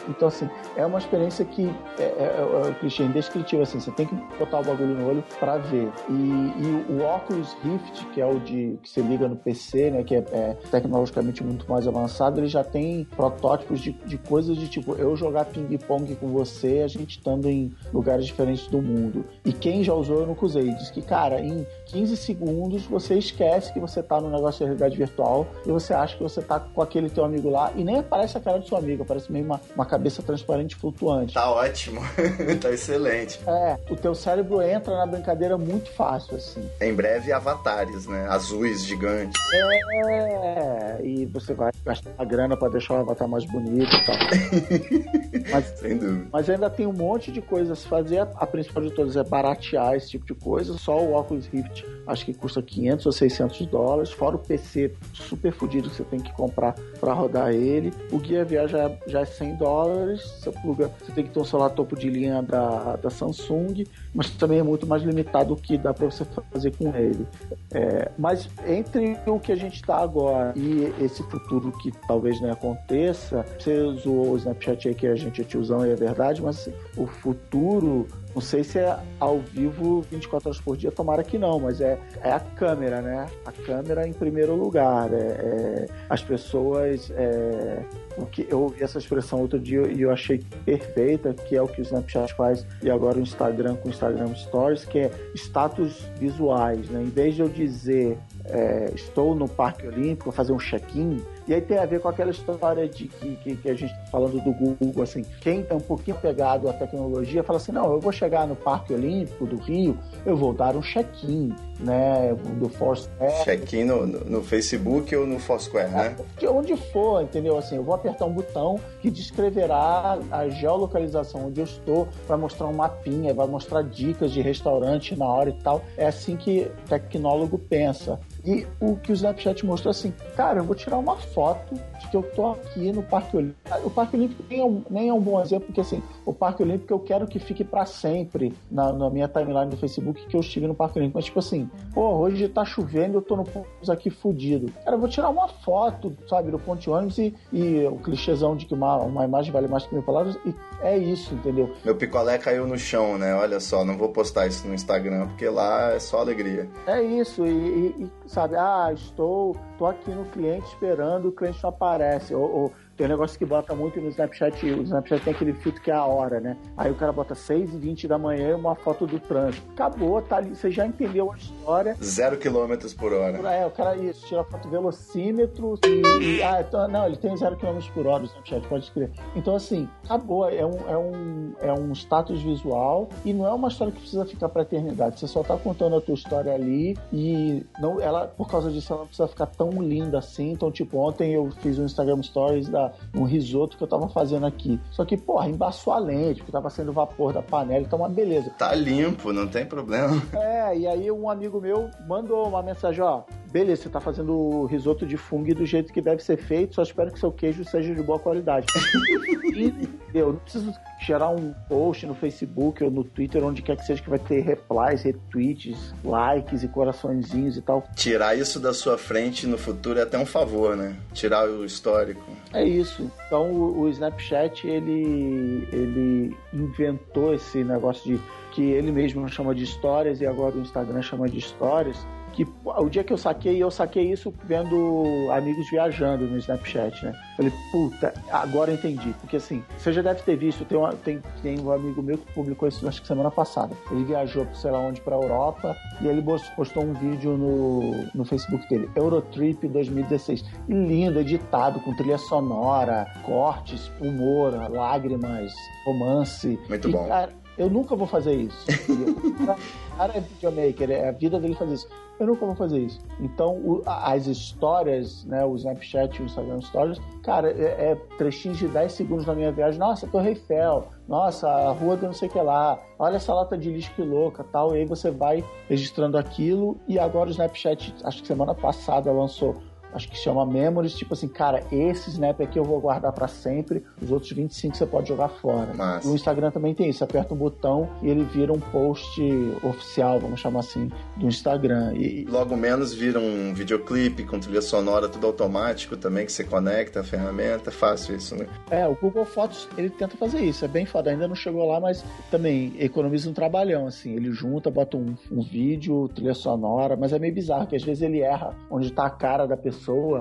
Então, assim, é uma experiência que é, é, é, é clichê indescritível, assim. Você tem que botar o bagulho no olho para ver. E, e, o Oculus Rift, que é o de que você liga no PC, né? Que é, é tecnologicamente muito mais avançado, ele já tem protótipos de, de coisas de tipo eu jogar ping-pong com você, a gente estando em lugares diferentes do mundo. E quem já usou, eu nunca usei. Diz que, cara, em 15 segundos você esquece que você tá no negócio de realidade virtual e você acha que você tá com aquele teu amigo lá e nem aparece a cara do seu amigo, aparece meio uma, uma cabeça transparente flutuante. Tá ótimo, tá excelente. É, o teu cérebro entra na brincadeira muito fácil, assim. Em breve, avatares, né? Azuis gigantes. É, e você vai gastar uma grana para deixar o avatar mais bonito e tal. mas, Sem dúvida. Mas ainda tem um monte de coisas a se fazer. A principal de todas é baratear esse tipo de coisa. Só o óculos Rift acho que custa 500 ou 600 dólares, fora o PC super fodido que você tem que comprar para rodar ele. O Guia VR já, já é 100 dólares, você, pluga, você tem que ter um celular topo de linha da, da Samsung, mas também é muito mais limitado o que dá para você fazer com ele. É, mas entre o que a gente está agora e esse futuro que talvez não aconteça, você usou o Snapchat aí que a gente é tiozão e é verdade, mas assim, o futuro não sei se é ao vivo 24 horas por dia, tomara que não, mas é, é a câmera, né? A câmera em primeiro lugar. É, é as pessoas. É, o que eu ouvi essa expressão outro dia e eu achei perfeita, que é o que o Snapchat faz e agora o Instagram com o Instagram Stories, que é status visuais, né? Em vez de eu dizer é, estou no Parque Olímpico, fazer um check-in, e aí tem a ver com aquela história de que, que, que a gente está falando do Google, assim, quem é um pouquinho pegado à tecnologia fala assim, não, eu vou chegar no Parque Olímpico do Rio, eu vou dar um check-in, né, do Foursquare. Check-in no, no, Facebook ou no Foursquare, né? É, onde for, entendeu? Assim, eu vou apertar um botão que descreverá a geolocalização onde eu estou, vai mostrar um mapinha, vai mostrar dicas de restaurante na hora e tal. É assim que o tecnólogo pensa. E o que o Snapchat mostrou assim, cara, eu vou tirar uma foto de que eu tô aqui no Parque Olímpico. O Parque Olímpico nem é um, nem é um bom exemplo, porque assim, o Parque Olímpico eu quero que fique para sempre na, na, minha timeline do Facebook que eu estive no Parque Olímpico. Mas tipo assim, pô, hoje tá chovendo eu tô no ponto aqui fudido. Cara, eu vou tirar uma foto, sabe, do ponte ônibus e, e o clichêzão de que uma, uma imagem vale mais que mil palavras e é isso, entendeu? Meu picolé caiu no chão, né? Olha só, não vou postar isso no Instagram, porque lá é só alegria. É isso, e, e, e sabe, ah, estou, estou aqui no cliente esperando, o cliente não aparece, ou, ou tem um negócio que bota muito no Snapchat, o Snapchat tem aquele filtro que é a hora, né? Aí o cara bota 6 e 20 da manhã e uma foto do trânsito. Acabou, tá ali, você já entendeu a história. Zero quilômetros por hora. É, o cara isso, tira foto velocímetro e, e ah, então, não, ele tem zero quilômetros por hora o Snapchat, pode escrever. Então, assim, acabou, é um, é, um, é um status visual e não é uma história que precisa ficar pra eternidade. Você só tá contando a tua história ali e não, ela, por causa disso, ela não precisa ficar tão linda assim. Então, tipo, ontem eu fiz um Instagram Stories da um risoto que eu tava fazendo aqui. Só que, porra, embaçou a lente, porque tava saindo vapor da panela, então uma beleza. Tá limpo, não tem problema. É, e aí um amigo meu mandou uma mensagem, ó, beleza, você tá fazendo o risoto de fungo do jeito que deve ser feito, só espero que seu queijo seja de boa qualidade. eu não preciso gerar um post no Facebook ou no Twitter, onde quer que seja, que vai ter replies, retweets, likes e coraçõezinhos e tal. Tirar isso da sua frente no futuro é até um favor, né? Tirar o histórico. É isso. Então o, o Snapchat, ele, ele inventou esse negócio de que ele mesmo chama de histórias e agora o Instagram chama de histórias que o dia que eu saquei, eu saquei isso vendo amigos viajando no Snapchat, né? Falei, puta, agora eu entendi. Porque assim, você já deve ter visto, tem, uma, tem, tem um amigo meu que publicou isso acho que semana passada. Ele viajou, sei lá onde, pra Europa e ele postou um vídeo no, no Facebook dele, Eurotrip 2016. E lindo, editado, com trilha sonora, cortes, humor, lágrimas, romance. Muito e, bom. Cara, eu nunca vou fazer isso. o cara é videomaker, é a vida dele fazer isso. Eu nunca vou fazer isso. Então, o, as histórias, né, o Snapchat e o Instagram Stories, cara, é, é de 10 segundos na minha viagem. Nossa, Torre Eiffel. Nossa, a rua do não sei o que lá. Olha essa lata de lixo que louca, tal. E aí você vai registrando aquilo. E agora o Snapchat, acho que semana passada, lançou acho que chama Memories, tipo assim, cara, esse Snap aqui eu vou guardar para sempre, os outros 25 você pode jogar fora. Massa. E o Instagram também tem isso, aperta um botão e ele vira um post oficial, vamos chamar assim, do Instagram. E logo menos vira um videoclipe com trilha sonora, tudo automático também, que você conecta a ferramenta, é fácil isso, né? É, o Google Fotos, ele tenta fazer isso, é bem foda, ainda não chegou lá, mas também economiza um trabalhão, assim, ele junta, bota um, um vídeo, trilha sonora, mas é meio bizarro, que às vezes ele erra onde tá a cara da pessoa pessoa.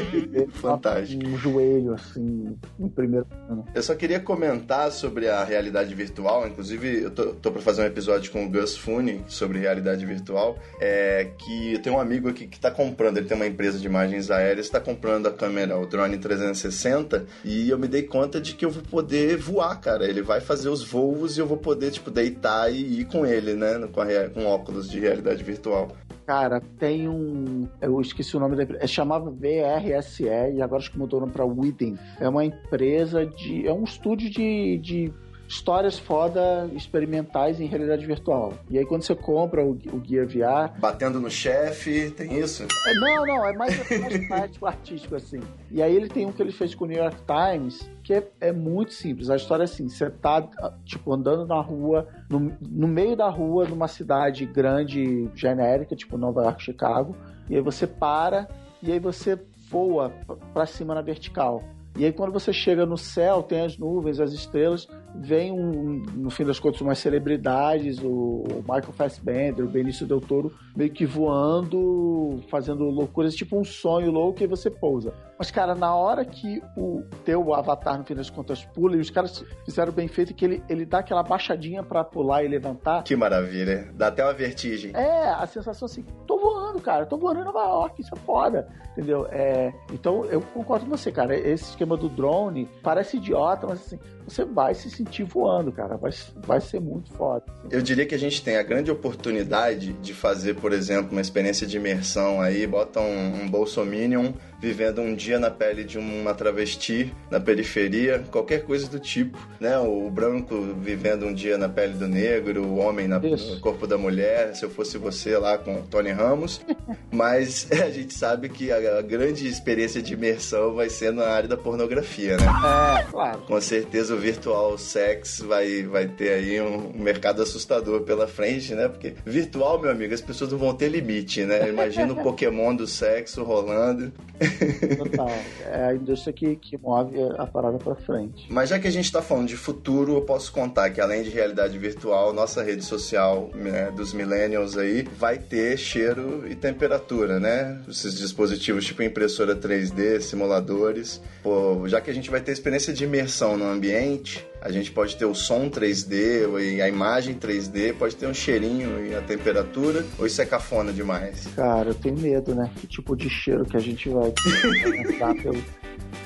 Fantástico. Um joelho, assim, no primeiro ano. Eu só queria comentar sobre a realidade virtual. Inclusive, eu tô, tô pra fazer um episódio com o Gus Fune sobre realidade virtual. É que eu tenho um amigo aqui que tá comprando, ele tem uma empresa de imagens aéreas, está comprando a câmera, o drone 360, e eu me dei conta de que eu vou poder voar, cara. Ele vai fazer os voos e eu vou poder, tipo, deitar e ir com ele, né? Com, a, com óculos de realidade virtual. Cara, tem um. Eu esqueci o nome da empresa. É chamava VRSE e agora acho que mudou para Widen. É uma empresa de. É um estúdio de, de histórias foda experimentais em realidade virtual. E aí quando você compra o, o Gear VR... Batendo no chefe, tem isso? É, não, não, é mais, mais prático, artístico, assim. E aí ele tem um que ele fez com o New York Times, que é, é muito simples. A história é assim, você tá, tipo, andando na rua, no, no meio da rua, numa cidade grande, genérica, tipo Nova York, Chicago, e aí você para, e aí você voa para cima na vertical. E aí quando você chega no céu, tem as nuvens, as estrelas, vem um, no fim das contas umas celebridades, o Michael Fassbender, o Benício Del Toro, meio que voando, fazendo loucuras, tipo um sonho louco e você pousa. Mas, cara, na hora que o teu avatar, no fim das contas, pula, e os caras fizeram bem feito que ele, ele dá aquela baixadinha para pular e levantar. Que maravilha. Dá até uma vertigem. É, a sensação assim, tô voando, cara, tô voando em Nova York, isso é foda, entendeu? É, então, eu concordo com você, cara, esse esquema do drone parece idiota, mas assim, você vai se sentir voando, cara. Vai, vai ser muito foda. Eu diria que a gente tem a grande oportunidade de fazer, por exemplo, uma experiência de imersão aí, bota um, um Bolsominion vivendo um dia na pele de uma travesti na periferia, qualquer coisa do tipo, né? O branco vivendo um dia na pele do negro, o homem na, no corpo da mulher, se eu fosse você lá com Tony Ramos. Mas a gente sabe que a, a, grande experiência de imersão vai ser na área da pornografia, né? É, claro. Com certeza o virtual sex vai, vai ter aí um mercado assustador pela frente, né? Porque virtual, meu amigo, as pessoas não vão ter limite, né? Imagina o Pokémon do sexo rolando. Total. É a indústria que, que move a parada pra frente. Mas já que a gente tá falando de futuro, eu posso contar que além de realidade virtual, nossa rede social né, dos millennials aí vai ter cheiro e temperatura, né? Esses dispositivos tipo impressora 3D, simuladores. Pô, já que a gente vai ter experiência de imersão no ambiente, A gente pode ter o som 3D e a imagem 3D, pode ter um cheirinho e a temperatura, ou isso é cafona demais? Cara, eu tenho medo, né? Que tipo de cheiro que a gente vai entrar pelo,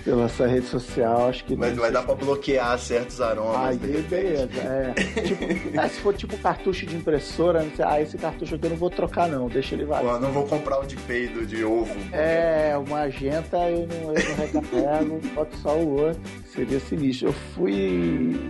pela essa rede social, acho que... Mas vai dar pra bloquear certos aromas. Aí, beleza, é. Tipo, é, Se for tipo cartucho de impressora, sei, ah, esse cartucho aqui eu não vou trocar não, deixa ele vazio. Pô, não vou comprar o de peido, de ovo. É, uma agenta eu não, eu não recarrego, boto só o outro. Seria sinistro. Eu fui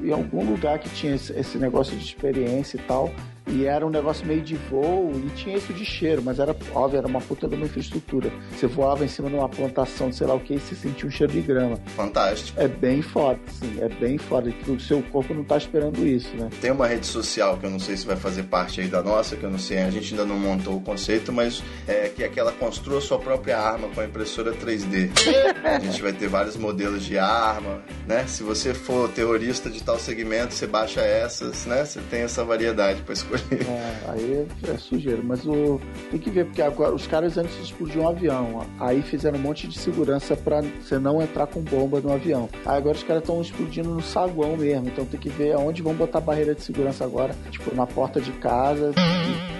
em algum lugar que tinha esse, negócio de experiência e tal. E era um negócio meio de voo e tinha isso de cheiro, mas era óbvio, era uma puta de uma infraestrutura. Você voava em cima de uma plantação de sei lá o que e você sentia um cheiro de grama. Fantástico. É bem foda, sim, é bem foda. E o seu corpo não tá esperando isso, né? Tem uma rede social que eu não sei se vai fazer parte aí da nossa, que eu não sei, a gente ainda não montou o conceito, mas é que é que ela construa sua própria arma com a impressora 3D. A gente vai ter vários modelos de arma, né? Se você for terrorista de tal segmento, você baixa essas, né? Você tem essa variedade para escolher. É, aí é sujeira. Mas o, tem que ver, porque agora os caras antes explodiam um avião. Aí fizeram um monte de segurança pra você não entrar com bomba no avião. Aí agora os caras estão explodindo no saguão mesmo. Então tem que ver aonde vão botar barreira de segurança agora. Tipo, na porta de casa.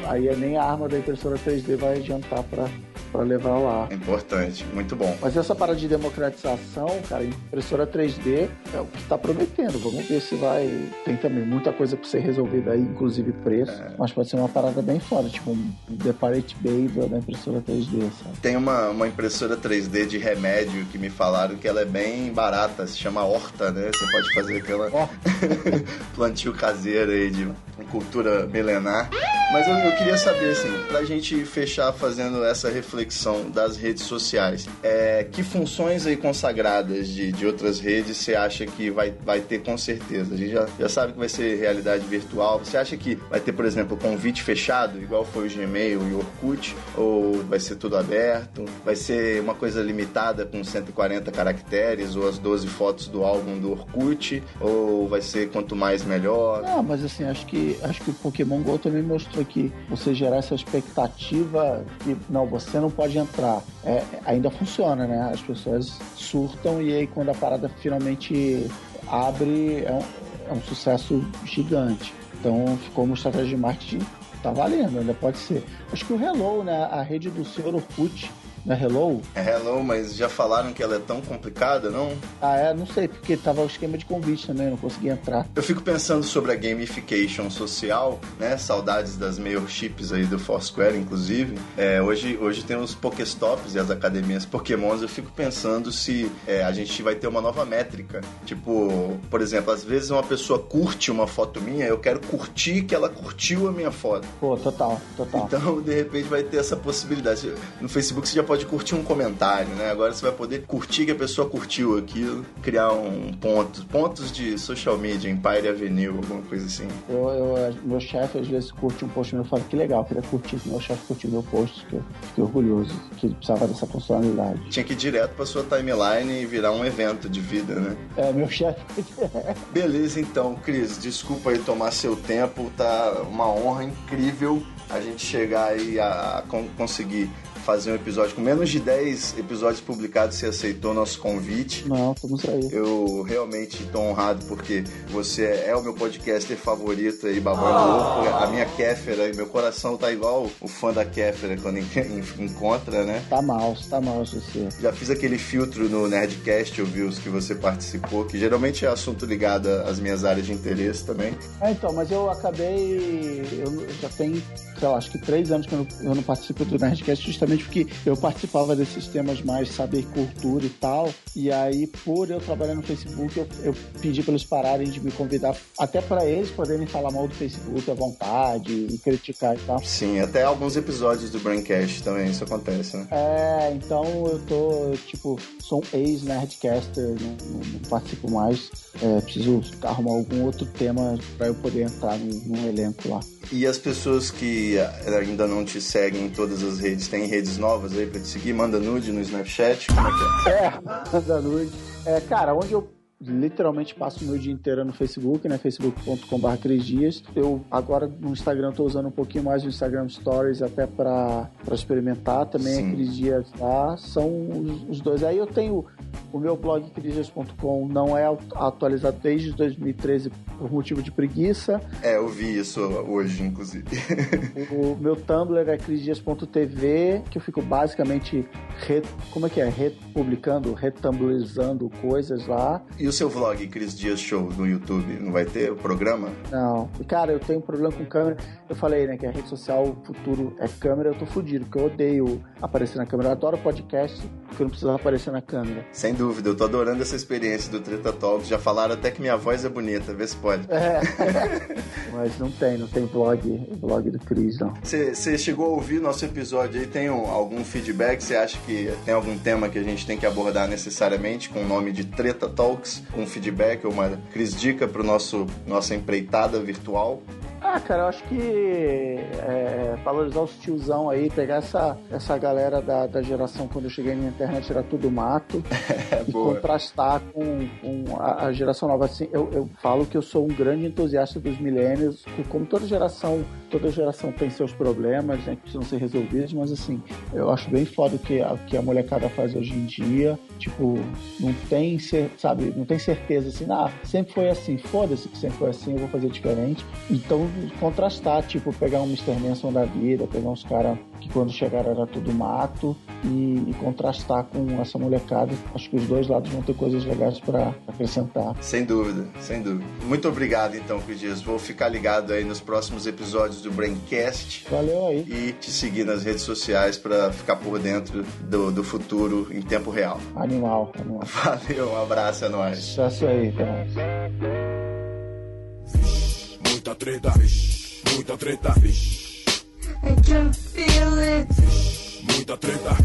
Aí é nem a arma da impressora 3D vai adiantar pra, pra levar lá. Importante, muito bom. Mas essa parada de democratização, cara, impressora 3D é o que tá prometendo. Vamos ver se vai. Tem também muita coisa pra ser resolvida aí, inclusive preço. Mas pode ser uma parada bem foda, tipo um Deparate Bay da impressora 3D, sabe? Tem uma, uma impressora 3D de remédio que me falaram que ela é bem barata, se chama Horta, né? Você pode fazer aquela plantio caseiro aí de cultura milenar. Mas eu, eu queria saber, assim, pra gente fechar fazendo essa reflexão das redes sociais, é, que funções aí consagradas de, de outras redes você acha que vai, vai ter com certeza? A gente já, já sabe que vai ser realidade virtual. Você acha que vai ter, por exemplo, convite fechado, igual foi o Gmail e o Orkut? Ou vai ser tudo aberto? Vai ser uma coisa limitada com 140 caracteres ou as 12 fotos do álbum do Orkut? Ou vai ser quanto mais melhor? Não, mas assim, acho que, acho que o Pokémon GO também mostrou que você gerar essa expectativa que, não, você não pode entrar. É, ainda funciona, né? As pessoas surtam e aí quando a parada finalmente abre, é um, é um sucesso gigante. Então ficou uma estratégia de marketing, tá valendo, ainda pode ser. Acho que o Hello, né? A rede do senhor Orkut, né? Hello? É Hello, mas já falaram que ela é tão complicada, não? Ah, é, não sei, porque tava o esquema de convite também, não consegui entrar. Eu fico pensando sobre a gamification social, né? Saudades das mailships aí do Foursquare, inclusive. É, hoje, hoje tem os Pokéstops e as academias Pokémons. Eu fico pensando se é, a gente vai ter uma nova métrica. Tipo, por exemplo, às vezes uma pessoa curte uma foto minha, eu quero curtir que ela curtiu a minha foto. Pô, total, total. Então, de repente, vai ter essa possibilidade. No Facebook você já pode curtir um comentário, né? Agora você vai poder curtir que a pessoa curtiu aquilo, criar um ponto, pontos de social media, Empire Avenue, alguma coisa assim. Eu, eu- meu chefe às vezes curte um post meu e fala que legal, queria curtir meu chefe curtiu meu post, que eu fiquei orgulhoso, que ele precisava dessa funcionalidade. Tinha que ir direto pra sua timeline e virar um evento de vida, né? É, meu chefe. Beleza, então, Cris, desculpa aí tomar seu tempo, tá uma honra incrível a gente chegar aí a con- conseguir fazer um episódio com menos de 10 episódios publicados, você aceitou nosso convite. Não, estamos aí. Eu realmente tô honrado porque você é o meu podcaster favorito aí, babando louco. A minha Kéfera, meu coração tá igual o fã da Kéfera quando en- en- encontra, né? Tá mal, tá mal você. Já fiz aquele filtro no Nerdcast, eu vi os que você participou, que geralmente é assunto ligado às minhas áreas de interesse também. É, então, mas eu acabei. Eu já tem, sei lá, acho que três anos que eu não, eu não participo do Nerdcast, justamente porque eu participava desses temas mais saber cultura e tal. E aí, por eu trabalhar no Facebook, eu, eu pedi para eles pararem de me convidar, até para eles poderem falar mal do Facebook à vontade e criticar e tal. Sim, até alguns episódios do Braincast também isso acontece, né? É, então eu tô, tipo, sou um ex-nerdcaster, não, não, não participo mais. É, preciso arrumar algum outro tema para eu poder entrar num, num elenco lá. E as pessoas que ainda não te seguem em todas as redes, tem redes novas aí pra te seguir? Manda nude no Snapchat, como é que é? É, da noite. É, cara, onde eu literalmente passo o meu dia inteiro no Facebook, né? facebook.com.br Cris Dias. Eu agora no Instagram estou usando um pouquinho mais o Instagram Stories até para experimentar. Também Sim. é Cris Dias lá. São os, os dois. Aí eu tenho o meu blog crisdias.com não é atualizado desde 2013 por motivo de preguiça. É, eu vi isso hoje, inclusive. o meu Tumblr é crisdias.tv, que eu fico basicamente re, como é que é? Republicando, retumblizando coisas lá. E o seu vlog, Cris Dias Show, no YouTube, não vai ter o programa? Não. Cara, eu tenho um problema com câmera. Eu falei, né, que a rede social, o futuro é câmera, eu tô fudido, porque eu odeio aparecer na câmera. Eu adoro podcast, porque eu não preciso aparecer na câmera. Sem dúvida, eu tô adorando essa experiência do Treta Talks. Já falaram até que minha voz é bonita, vê se pode. É. Mas não tem, não tem blog, blog do Cris, não. Você chegou a ouvir nosso episódio aí? Tem um, algum feedback? Você acha que tem algum tema que a gente tem que abordar necessariamente com o nome de Treta Talks? Com feedback ou uma Cris Dica pro nosso nossa empreitada virtual? Ah, cara, eu acho que é, valorizar os tiozão aí, pegar essa, essa galera da, da geração quando eu cheguei na internet era tudo mato é, e boa. contrastar com, com a, a, geração nova. Assim, eu, eu falo que eu sou um grande entusiasta dos milênios, como toda geração, toda geração tem seus problemas, né, que precisam ser resolvidos, mas assim, eu acho bem foda o que a, que a molecada faz hoje em dia. Tipo, não tem, sabe, não tem certeza assim, ah, sempre foi assim, foda-se que sempre foi assim, eu vou fazer diferente. Então contrastar, tipo, pegar um Mr. Manson da vida, pegar uns caras que quando chegaram era tudo mato e, e, contrastar com essa molecada. Acho que os dois lados vão ter coisas legais para acrescentar. Sem dúvida, sem dúvida. Muito obrigado então, Cris Vou ficar ligado aí nos próximos episódios do Braincast. Valeu aí. E te seguir nas redes sociais para ficar por dentro do, do futuro em tempo real. Animal, animal. Valeu, um abraço, é nóis. Sucesso aí, até mais muita treta, muita treta. I can feel it. Muita treta,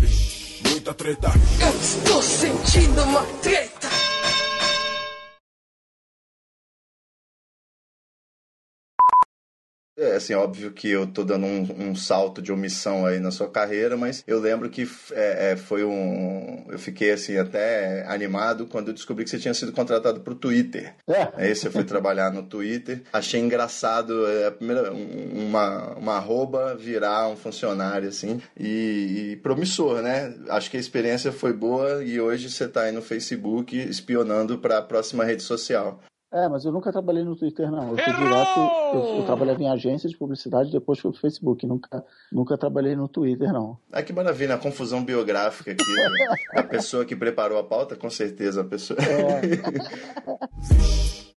muita treta. Eu estou sentindo uma treta. É, assim, óbvio que eu tô dando um, um, salto de omissão aí na sua carreira, mas eu lembro que é, é, foi um... Eu fiquei, assim, até animado quando eu descobri que você tinha sido contratado pro Twitter. É. Aí você foi trabalhar no Twitter. Achei engraçado, é, a primeira, uma, uma arroba virar um funcionário, assim, e, e promissor, né? Acho que a experiência foi boa e hoje você tá aí no Facebook espionando para a próxima rede social. É, mas eu nunca trabalhei no Twitter, não. Eu fui direto, eu, eu, trabalhava em agência de publicidade, depois fui pro Facebook. Nunca, nunca trabalhei no Twitter, não. Ah, que maravilha, a confusão biográfica aqui. Né? a pessoa que preparou a pauta, com certeza, a pessoa. É.